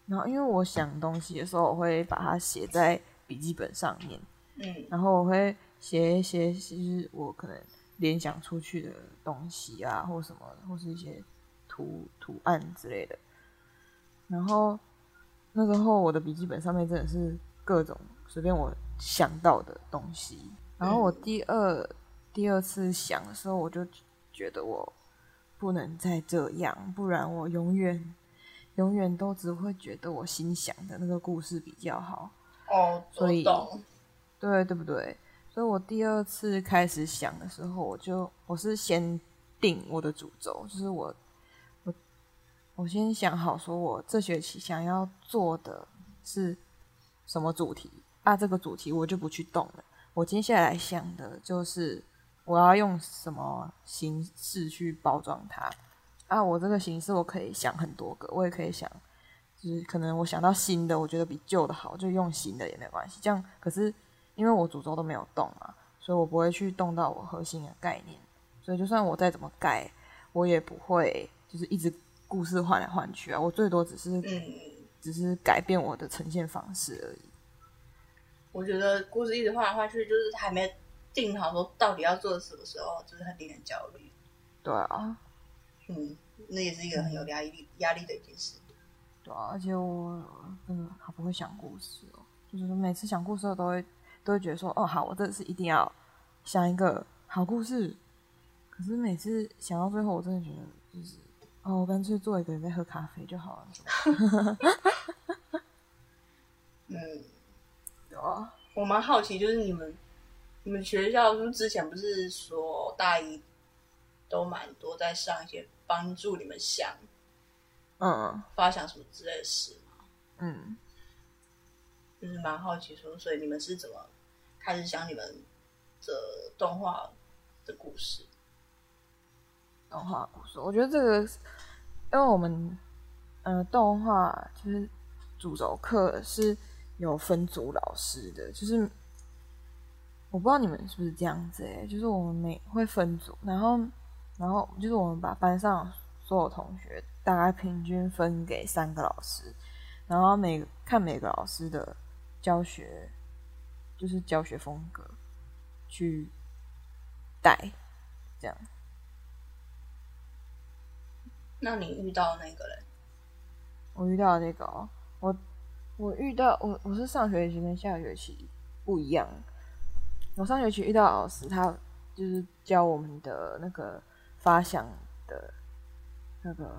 然后，因为我想东西的时候，我会把它写在笔记本上面，嗯，然后我会写一些，其实我可能联想出去的东西啊，或什么，或是一些图图案之类的，然后。那个时候，我的笔记本上面真的是各种随便我想到的东西。然后我第二、嗯、第二次想的时候，我就觉得我不能再这样，不然我永远永远都只会觉得我心想的那个故事比较好。哦，所以对对不对？所以我第二次开始想的时候，我就我是先定我的主轴，就是我我。我先想好，说我这学期想要做的是什么主题啊？这个主题我就不去动了。我接下来想的就是我要用什么形式去包装它啊？我这个形式我可以想很多个，我也可以想，就是可能我想到新的，我觉得比旧的好，就用新的也没关系。这样可是因为我主轴都没有动嘛，所以我不会去动到我核心的概念，所以就算我再怎么改，我也不会就是一直。故事换来换去啊，我最多只是，嗯，只是改变我的呈现方式而已。我觉得故事一直换来换去，就是还没定好说到底要做什么时候，就是很令人焦虑。对啊，嗯，那也是一个很有压力压力的一件事。对啊，而且我真的好不会想故事哦，就是每次想故事都会都会觉得说，哦，好，我这次一定要想一个好故事。可是每次想到最后，我真的觉得就是。哦，我干脆做一个人在喝咖啡就好了。<laughs> 嗯，有啊，我蛮好奇，就是你们你们学校是不是之前不是说大一都蛮多在上一些帮助你们想，嗯，发想什么之类的事吗？嗯，就是蛮好奇说，所以你们是怎么开始想你们的动画的故事？动画故事，我觉得这个，因为我们，呃，动画就是主轴课是有分组老师的，就是我不知道你们是不是这样子诶，就是我们每会分组，然后，然后就是我们把班上所有同学大概平均分给三个老师，然后每看每个老师的教学，就是教学风格去带，这样。那你遇到那个人？我遇到那个、哦，我我遇到我我是上学期跟下学期不一样。我上学期遇到老师，他就是教我们的那个发想的，那个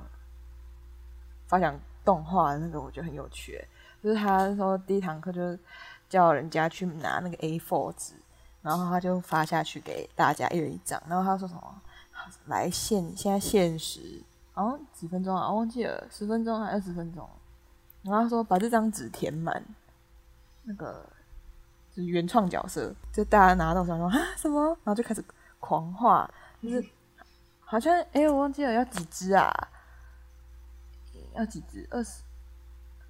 发想动画那个，我觉得很有趣。就是他说第一堂课就是叫人家去拿那个 A4 纸，然后他就发下去给大家一人一张，然后他说什么？来限现在限时，哦，几分钟啊？我忘记了，十分钟还是二十分钟？然后他说把这张纸填满，那个就是原创角色，就大家拿到手说啊什么？然后就开始狂画，就是好像哎，我忘记了要几只啊？要几只？二十？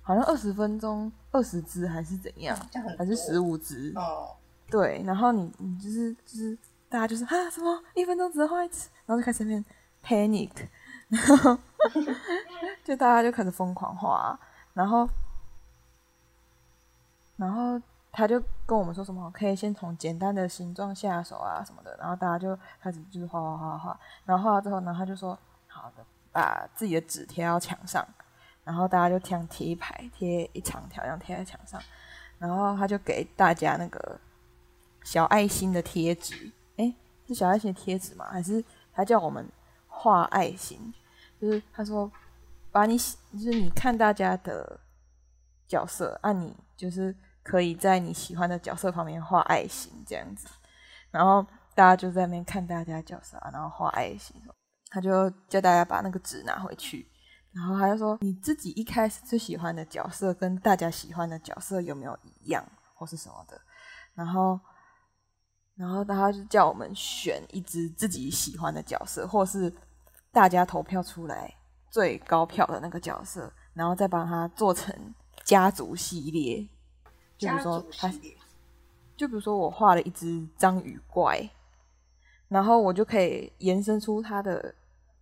好像二十分钟二十只还是怎样？还是十五只？哦，对，然后你你就是就是大家就是啊什么？一分钟只能画一次，然后就开始那边 panic，然后 <laughs> 就大家就开始疯狂画。然后，然后他就跟我们说什么，可以先从简单的形状下手啊什么的。然后大家就开始就是画画画画，然后画了之后，然后他就说好的，把自己的纸贴到墙上，然后大家就这样贴一排，贴一长条，这样贴在墙上。然后他就给大家那个小爱心的贴纸，诶，是小爱心的贴纸吗？还是他叫我们画爱心？就是他说。把你就是你看大家的角色，啊，你就是可以在你喜欢的角色旁边画爱心这样子，然后大家就在那边看大家角色，然后画爱心。他就叫大家把那个纸拿回去，然后他就说你自己一开始最喜欢的角色跟大家喜欢的角色有没有一样或是什么的，然后然后他就叫我们选一只自己喜欢的角色，或是大家投票出来。最高票的那个角色，然后再把它做成家族系列，就比如说他，就比如说我画了一只章鱼怪，然后我就可以延伸出他的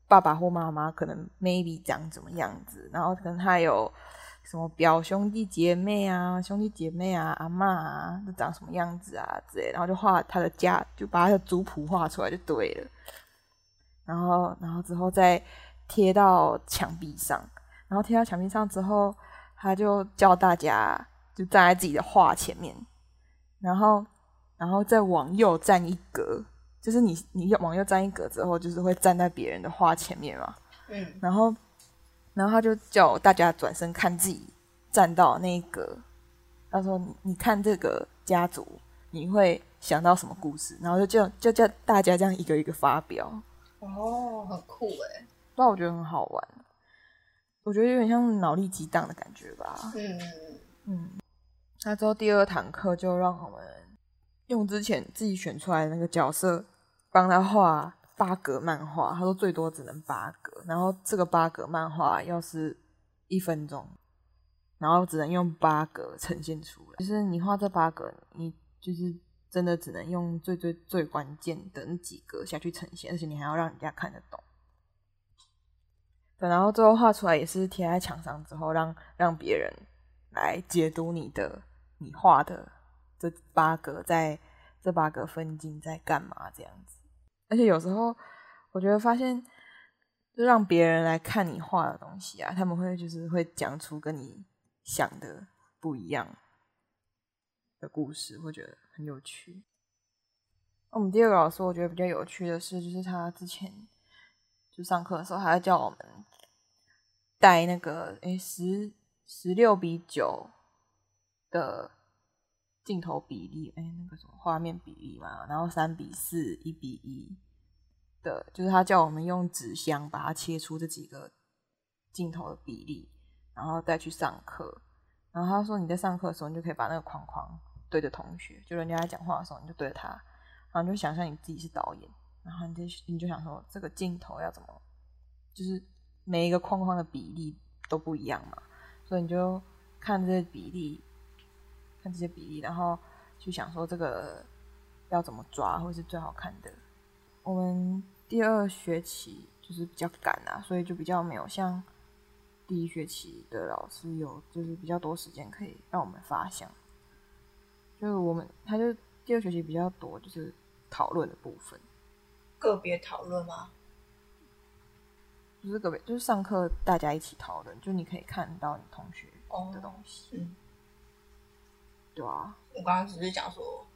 爸爸或妈妈可能 maybe 长怎么样子，然后可能他有什么表兄弟姐妹啊、兄弟姐妹啊、阿嬷啊，都长什么样子啊之类，然后就画他的家，就把他的族谱画出来就对了，然后，然后之后再。贴到墙壁上，然后贴到墙壁上之后，他就叫大家就站在自己的画前面，然后，然后再往右站一格，就是你你往右站一格之后，就是会站在别人的画前面嘛。嗯。然后，然后他就叫大家转身看自己站到那一格，他说：“你你看这个家族，你会想到什么故事？”然后就叫就叫大家这样一个一个发表。哦，很酷诶。那我觉得很好玩，我觉得有点像脑力激荡的感觉吧。嗯嗯。那之后第二堂课就让我们用之前自己选出来的那个角色，帮他画八格漫画。他说最多只能八格，然后这个八格漫画要是一分钟，然后只能用八格呈现出来。就是你画这八格，你就是真的只能用最最最关键的那几格下去呈现，而且你还要让人家看得懂。对，然后最后画出来也是贴在墙上之后让，让别人来解读你的你画的这八格，在这八格分镜在干嘛这样子。而且有时候我觉得发现，就让别人来看你画的东西啊，他们会就是会讲出跟你想的不一样的故事，会觉得很有趣。那我们第二个老师我觉得比较有趣的是，就是他之前。就上课的时候，还要叫我们带那个诶十十六比九的镜头比例，诶那个什么画面比例嘛，然后三比四、一比一的，就是他叫我们用纸箱把它切出这几个镜头的比例，然后再去上课。然后他说你在上课的时候，你就可以把那个框框对着同学，就人家在讲话的时候，你就对着他，然后你就想象你自己是导演。然后你就你就想说，这个镜头要怎么，就是每一个框框的比例都不一样嘛，所以你就看这些比例，看这些比例，然后去想说这个要怎么抓会是最好看的。我们第二学期就是比较赶啊，所以就比较没有像第一学期的老师有，就是比较多时间可以让我们发想。就是我们他就第二学期比较多，就是讨论的部分。个别讨论吗？不是个别，就是上课大家一起讨论，就你可以看到你同学的东西。哦、嗯，对啊。我刚刚只是讲说，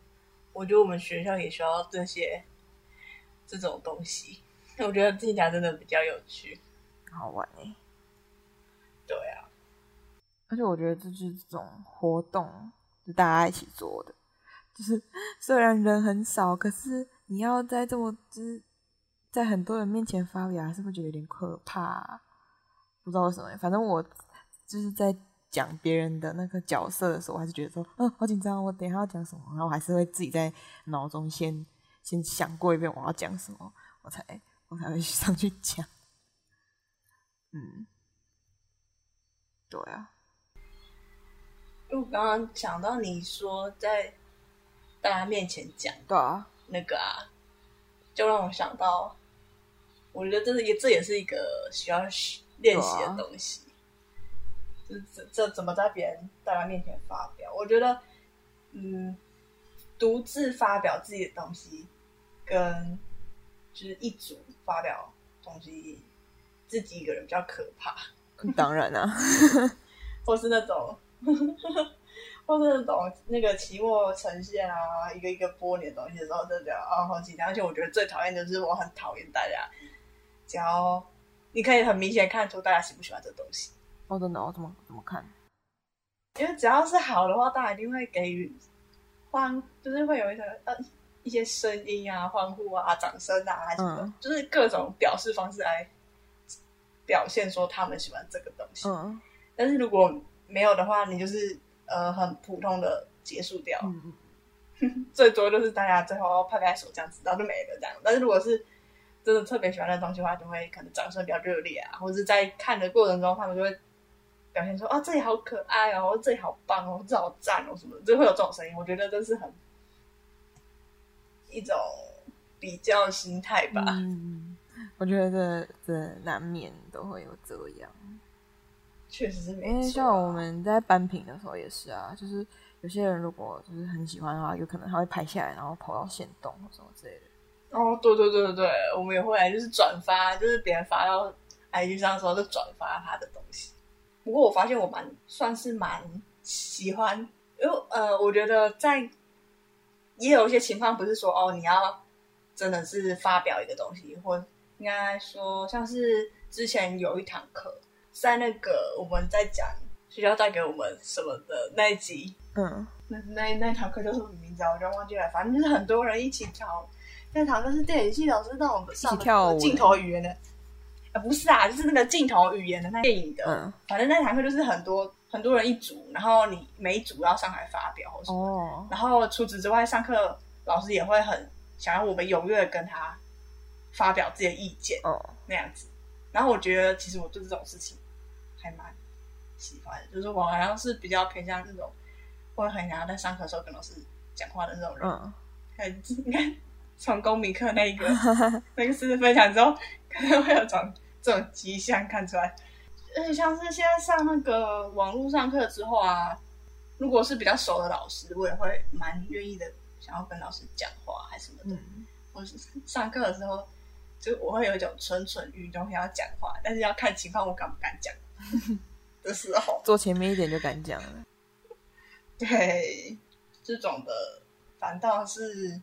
我觉得我们学校也需要这些这种东西。<laughs> 我觉得听起来真的比较有趣，好玩哎。对啊，而且我觉得这就是这种活动，是大家一起做的，就是虽然人很少，可是你要在这么就是在很多人面前发表，还是会觉得有点可怕啊。不知道为什么，反正我就是在讲别人的那个角色的时候，我还是觉得说，嗯，好紧张，我等一下要讲什么，然后我还是会自己在脑中先先想过一遍我要讲什么，我才我才会 <laughs> 上去讲。嗯，对啊。因为我刚刚想到你说在大家面前讲，对啊，那个啊，就让我想到，我觉得这是也这也是一个需要练习的东西，啊、就是这这怎么在别人大家面前发表？我觉得，嗯，独自发表自己的东西，跟就是一组发表东西，自己一个人比较可怕。当然啊，<laughs> 或是那种，或是那种那个期末呈现啊，一个一个播你的东西的时候，真的啊好紧张。而且我觉得最讨厌的就是我很讨厌大家，只要。你可以很明显看出大家喜不喜欢这东西。哦，真的哦？怎么怎么看？因为只要是好的话，大家一定会给予欢，就是会有一个呃一些声音啊、欢呼啊、掌声啊，还什么，嗯、就是各种表示方式来表现说他们喜欢这个东西。嗯。但是如果没有的话，你就是呃很普通的结束掉。<laughs> 最多就是大家最后拍拍手这样子，然后就没了这样。但是如果是真的特别喜欢的东西的话，就会可能掌声比较热烈啊，或者是在看的过程中，他们就会表现说：“啊，这里好可爱哦，这里好棒哦，这好赞哦，什么的，就会有这种声音。”我觉得这是很一种比较心态吧。嗯，我觉得这这难免都会有这样。确实是没错啊，因为像我们在颁评的时候也是啊，就是有些人如果就是很喜欢的话，有可能他会拍下来，然后跑到现动或什么之类的。哦，对对对对对，我们也会来，就是转发，就是别人发到 IG 上的时候就转发他的东西。不过我发现我蛮算是蛮喜欢，因为呃，我觉得在也有一些情况不是说哦，你要真的是发表一个东西，或应该说像是之前有一堂课，在那个我们在讲学校带给我们什么的那一集，嗯，那那那堂课叫什么名字啊？我就忘记了，反正就是很多人一起跳。那堂课是电影系老师让我们上镜头语言的，啊不是啊，就是那个镜头语言的那电影的。嗯，反正那堂课就是很多很多人一组，然后你每一组要上台发表什么。哦。然后除此之外，上课老师也会很想要我们踊跃跟他发表自己的意见。哦。那样子，然后我觉得其实我对这种事情还蛮喜欢的，就是我好像是比较偏向那种，会很想要在上课的时候跟老师讲话的那种人。嗯。<laughs> 很应该。从公民课那一个那个事实分享之后，可能会有种这种迹象看出来。而且像是现在上那个网络上课之后啊，如果是比较熟的老师，我也会蛮愿意的，想要跟老师讲话还是什么的。嗯、或是上课的时候，就我会有一种蠢蠢欲动想要讲话，但是要看情况，我敢不敢讲 <laughs> 的时候，坐前面一点就敢讲了。<laughs> 对，这种的反倒是。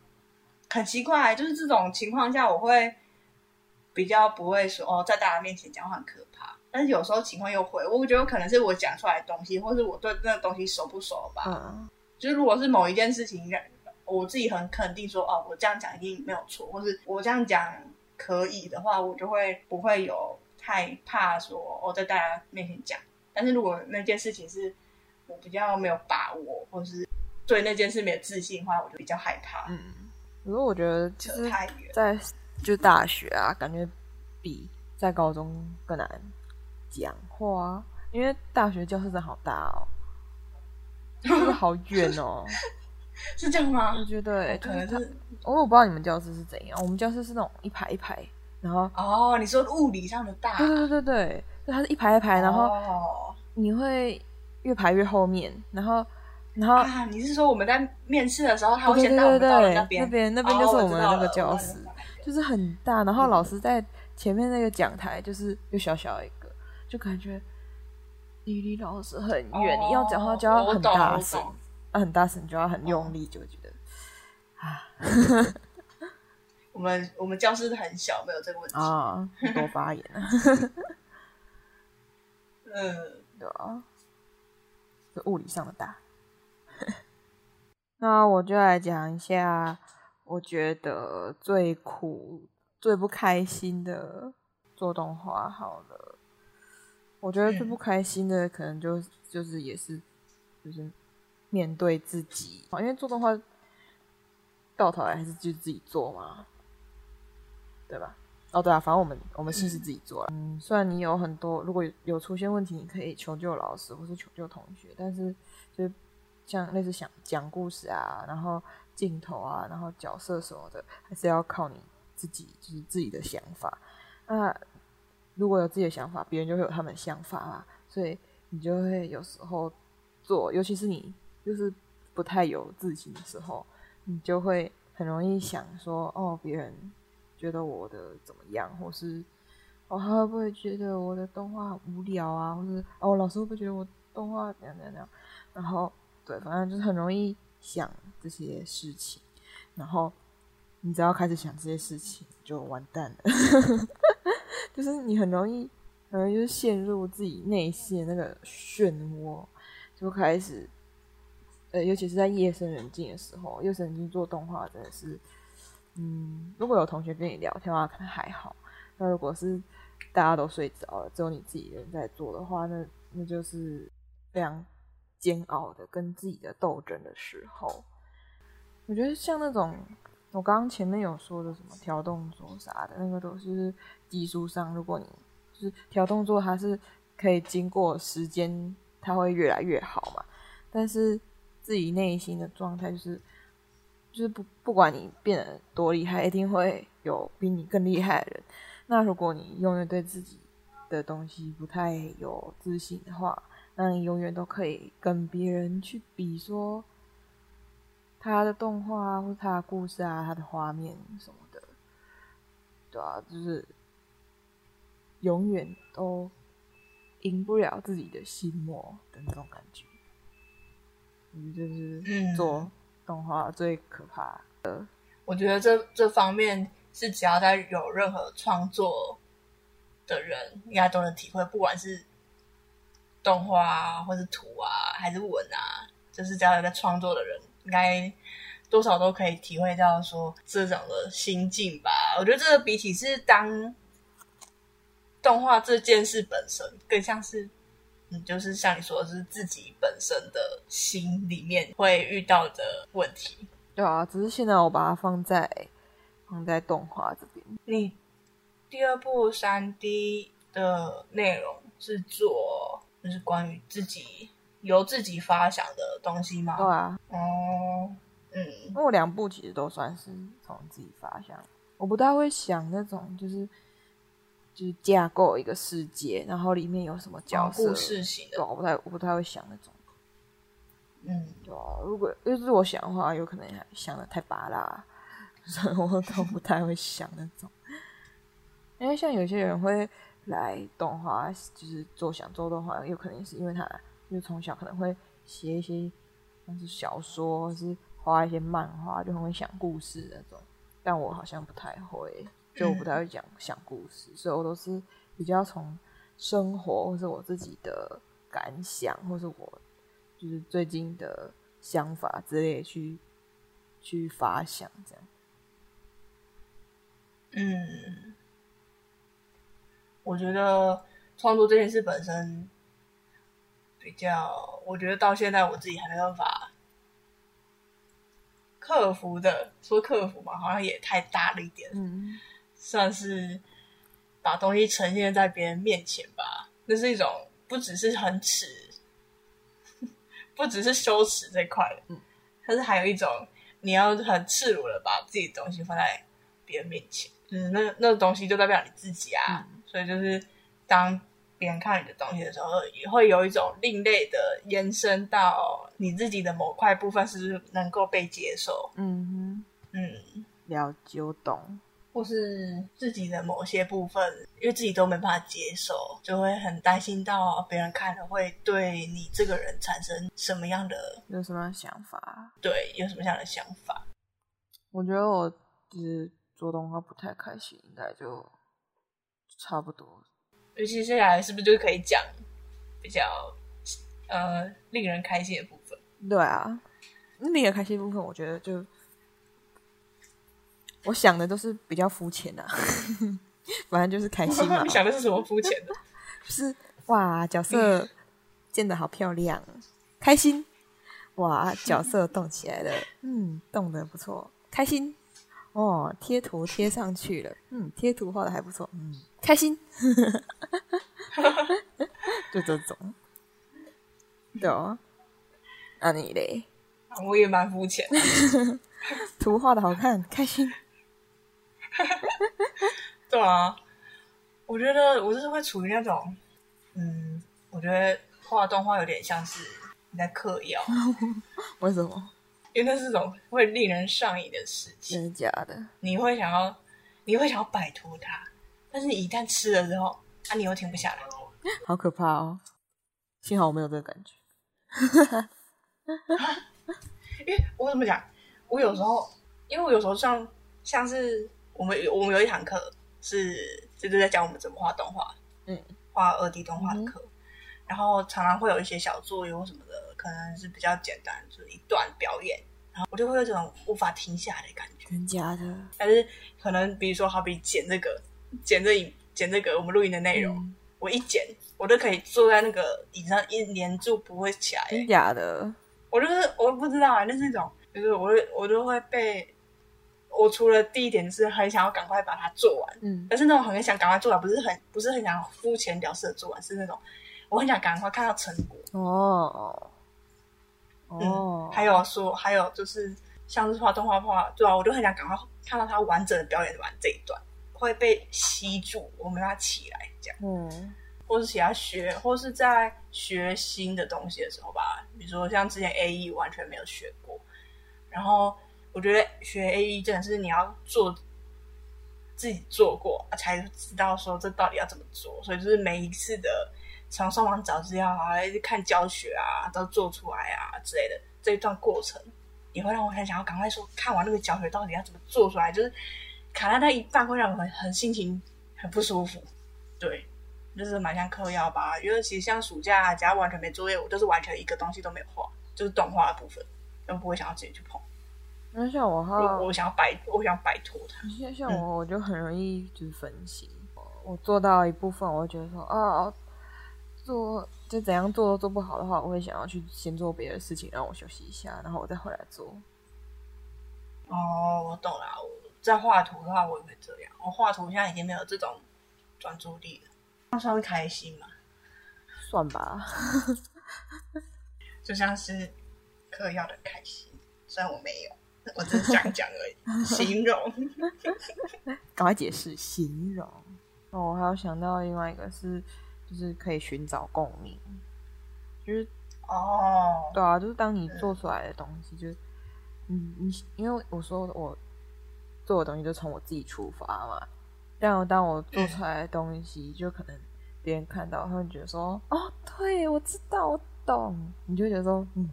很奇怪，就是这种情况下，我会比较不会说哦，在大家面前讲话很可怕。但是有时候情况又会，我觉得可能是我讲出来的东西，或是我对那个东西熟不熟吧。嗯。就是如果是某一件事情，我自己很肯定说哦，我这样讲一定没有错，或是我这样讲可以的话，我就会不会有太怕说我在大家面前讲。但是如果那件事情是我比较没有把握，或是对那件事没有自信的话，我就比较害怕。嗯。可是我觉得，其实，在就大学啊，感觉比在高中更难讲话，因为大学教室真的好大哦，真的好远哦，<laughs> 是这样吗？我觉得，可能是，我我不知道你们教室是怎样，我们教室是那种一排一排，然后哦，你说物理上的大，对对对对，就它是一排一排，然后你会越排越后面，然后。然后啊，你是说我们在面试的时候，他会先带我们到那边，那边那边就是我们的那个教室，就是很大。然后老师在前面那个讲台，就是又小小一个，就感觉你离老师很远。你要讲话就要很大声，啊，很大声就要很用力，就觉得啊。<laughs> 我们我们教室很小，没有这个问题啊，多发言啊。<laughs> 嗯，对啊，就物理上的大。<laughs> 那我就来讲一下，我觉得最苦、最不开心的做动画好了。我觉得最不开心的可能就就是也是就是面对自己，因为做动画到头来还是就自己做嘛，对吧？哦，对啊，反正我们我们戏是自己做。嗯，虽然你有很多，如果有有出现问题，你可以求救老师或是求救同学，但是就是。像类似想讲故事啊，然后镜头啊，然后角色什么的，还是要靠你自己，就是自己的想法。那如果有自己的想法，别人就会有他们的想法啦。所以你就会有时候做，尤其是你就是不太有自信的时候，你就会很容易想说：哦，别人觉得我的怎么样，或是哦，他会不会觉得我的动画无聊啊，或是哦，老师会不会觉得我动画怎样怎样怎样，然后。对，反正就是很容易想这些事情，然后你只要开始想这些事情，就完蛋了。<laughs> 就是你很容易，很容易就陷入自己内心的那个漩涡，就开始，呃，尤其是在夜深人静的时候，夜深人静做动画真的是，嗯，如果有同学跟你聊天的话，可能还好；那如果是大家都睡着了，只有你自己人在做的话，那那就是非常。煎熬的跟自己的斗争的时候，我觉得像那种我刚刚前面有说的什么调动作啥的，那个都是技术上，如果你就是调动作，它是可以经过时间，它会越来越好嘛。但是自己内心的状态就是，就是不不管你变得多厉害，一定会有比你更厉害的人。那如果你永远对自己的东西不太有自信的话，那你永远都可以跟别人去比，说他的动画啊，或者他的故事啊，他的画面什么的，对啊，就是永远都赢不了自己的心魔的那种感觉。嗯，就是做动画最可怕的。我觉得这这方面是只要在有任何创作的人，应该都能体会，不管是。动画啊，或是图啊，还是文啊，就是只要有在创作的人，应该多少都可以体会到说这种的心境吧。我觉得这个比起是当动画这件事本身，更像是，嗯，就是像你说的是自己本身的心里面会遇到的问题。对啊，只是现在我把它放在放在动画这边。你第二部三 D 的内容是做。就是关于自己由自己发想的东西吗？对啊。哦，嗯，因为我两部其实都算是从自己发想，我不太会想那种就是就是架构一个世界，然后里面有什么角色，故事型的，对，我不太我不太会想那种。嗯，对啊，如果就是我想的话，有可能还想的太拔啦，所以我都不太会想那种。因为像有些人会。来动画就是做想做动画，有可能是因为他就是从小可能会写一些像是小说，或是画一些漫画，就很会想故事那种。但我好像不太会，就我不太会讲想故事，所以我都是比较从生活或是我自己的感想，或是我就是最近的想法之类去去发想这样。嗯。我觉得创作这件事本身比较，我觉得到现在我自己还没办法克服的，说克服嘛，好像也太大了一点。嗯，算是把东西呈现在别人面前吧。那是一种不只是很耻，不只是羞耻这块的，嗯，但是还有一种你要很赤裸的把自己的东西放在别人面前，就是那那个东西就代表你自己啊。嗯所以就是，当别人看你的东西的时候，也会有一种另类的延伸到你自己的某块部分，是不是能够被接受？嗯哼，嗯，了解，我懂。或是自己的某些部分，因为自己都没办法接受，就会很担心到别人看了会对你这个人产生什么样的，有什么想法？对，有什么样的想法？我觉得我就是做动画不太开心，应该就。差不多，尤其接下来是不是就可以讲比较呃令人开心的部分？对啊，令人开心的部分，我觉得就我想的都是比较肤浅的，<laughs> 反正就是开心嘛。<laughs> 你想的是什么肤浅的？就 <laughs> 是哇，角色建的好漂亮，开心。哇，角色动起来了，嗯，动的不错，开心。哦，贴图贴上去了，嗯，贴图画的还不错，嗯，开心。就这种，对哦。那你嘞？我也蛮肤浅的，图画的好看，开心。<laughs> 对啊，我觉得我就是会处于那种，嗯，我觉得画动画有点像是你在嗑药。<laughs> 为什么？因为那是种会令人上瘾的事情。真的假的？你会想要，你会想要摆脱它，但是你一旦吃了之后，啊，你又停不下来。<laughs> 好可怕哦！幸好我没有这个感觉。因为我怎么讲？我有时候，因为我有时候像像是我们我们有一堂课是就是在教我们怎么画动画，嗯，画二 D 动画的课，嗯、然后常常会有一些小作业什么的，可能是比较简单，就是一段表演，然后我就会有这种无法停下来的感觉。真假的？但是可能比如说，好比剪这个，剪这影，剪这个我们录音的内容。嗯我一剪，我都可以坐在那个椅子上一连住不会起来。真假的？我就是我不知道啊，那是一种，就是我会我都会被。我除了第一点是很想要赶快把它做完，嗯，但是那种很想赶快做完，不是很不是很想肤浅了事的做完，是那种我很想赶快看到成果。哦哦，嗯，还有说还有就是像是画动画画，对啊，我就很想赶快看到他完整的表演完这一段。会被吸住，我们要起来这样，嗯，或是其他学，或是在学新的东西的时候吧，比如说像之前 AE 完全没有学过，然后我觉得学 AE 真的是你要做自己做过才知道说这到底要怎么做，所以就是每一次的从上网找资料啊，看教学啊，都做出来啊之类的这一段过程，也会让我很想要赶快说看完那个教学到底要怎么做出来，就是。卡在那一半会让我很很心情很不舒服，对，就是蛮像嗑药吧。因为其实像暑假，假如完全没作业，我就是完全一个东西都没有画，就是动画的部分，都不会想要自己去碰。那像我哈，我想要摆，我想要摆脱它。像像我，我就很容易就是分心。嗯、我做到一部分，我会觉得说啊，做就怎样做都做不好的话，我会想要去先做别的事情，让我休息一下，然后我再回来做。哦，我懂了。我在画图的话，我也会这样。我画图现在已经没有这种专注力了。那算是开心吗？算吧，<laughs> 就像是嗑药的开心。虽然我没有，我只是讲讲而已，<laughs> 形容。<laughs> 赶快解释形容。哦，我还有想到另外一个是，就是可以寻找共鸣。就是哦，对啊，就是当你做出来的东西，就是嗯，你因为我说我。做的东西就从我自己出发嘛，但当我做出来的东西，就可能别人看到，他们觉得说：“哦，对，我知道，我懂。”你就觉得说：“嗯，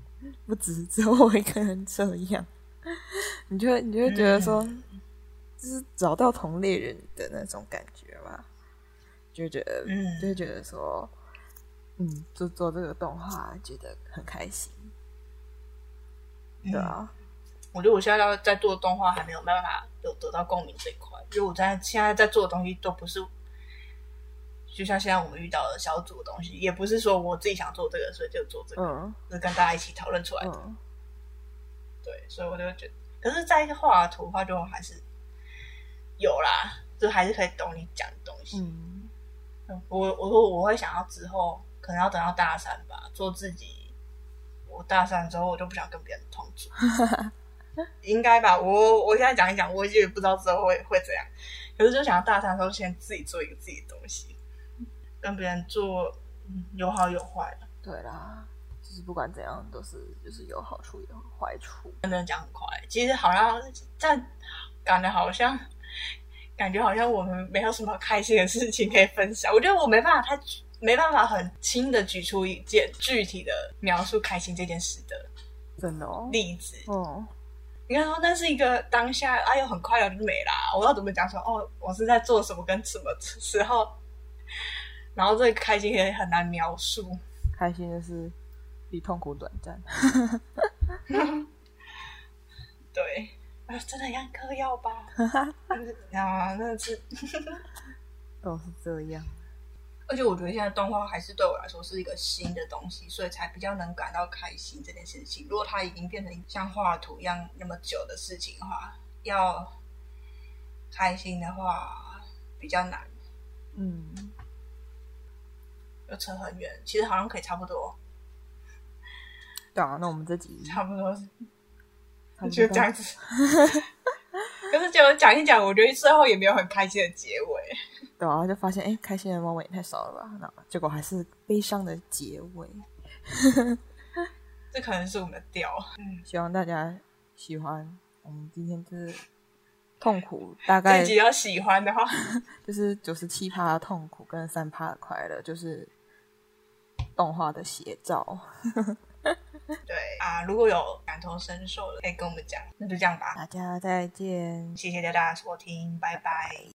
不只是只有我一个人这样。” <laughs> 你就会你就会觉得说，就是找到同类人的那种感觉吧，就觉得，嗯。就会觉得说，嗯，做做这个动画觉得很开心，对啊。我觉得我现在要在做的动画还没有办法有得到共鸣这一块，因为我在现在在做的东西都不是，就像现在我们遇到的小组的东西，也不是说我自己想做这个，所以就做这个，嗯、是跟大家一起讨论出来的。嗯、对，所以我就觉得，可是在一个画图的话，就还是有啦，就还是可以懂你讲的东西。嗯，我我说我会想要之后可能要等到大三吧，做自己。我大三之后，我就不想跟别人同住。<laughs> 应该吧，我我现在讲一讲，我也不知道之后会会怎样。可是就想要大三的时候，先自己做一个自己的东西，跟别人做，嗯，有好有坏。对啦，就是不管怎样，都是就是有好处有坏处。真的讲很快，其实好像在感觉好像感觉好像我们没有什么开心的事情可以分享。我觉得我没办法太没办法很轻的举出一件具体的描述开心这件事的真的例子。哦。你看说那是一个当下，哎呦，很快就没啦。我要怎么讲说？哦，我是在做什么跟什么时候？然后这个开心也很难描述。开心的是比痛苦短暂。<laughs> 对，啊，真的像嗑药吧？啊，<laughs> 那是都是这样。而且我觉得现在动画还是对我来说是一个新的东西，所以才比较能感到开心这件事情。如果它已经变成像画图一样那么久的事情的话，要开心的话比较难。嗯，又扯很远，其实好像可以差不多。对啊，那我们这集差不多是，就这样子。<laughs> 可是讲讲一讲，我觉得最后也没有很开心的结尾。对啊，就发现哎，开心的 moment 也太少了吧？那结果还是悲伤的结尾。这可能是我们的调。嗯，<laughs> 希望大家喜欢我们今天就是痛苦，大概自己要喜欢的话，<laughs> 就是九十七趴的痛苦跟三趴的快乐，就是动画的写照。对啊，如果有感同身受的，可以跟我们讲。那就这样吧，大家再见，谢谢大家收听，拜拜。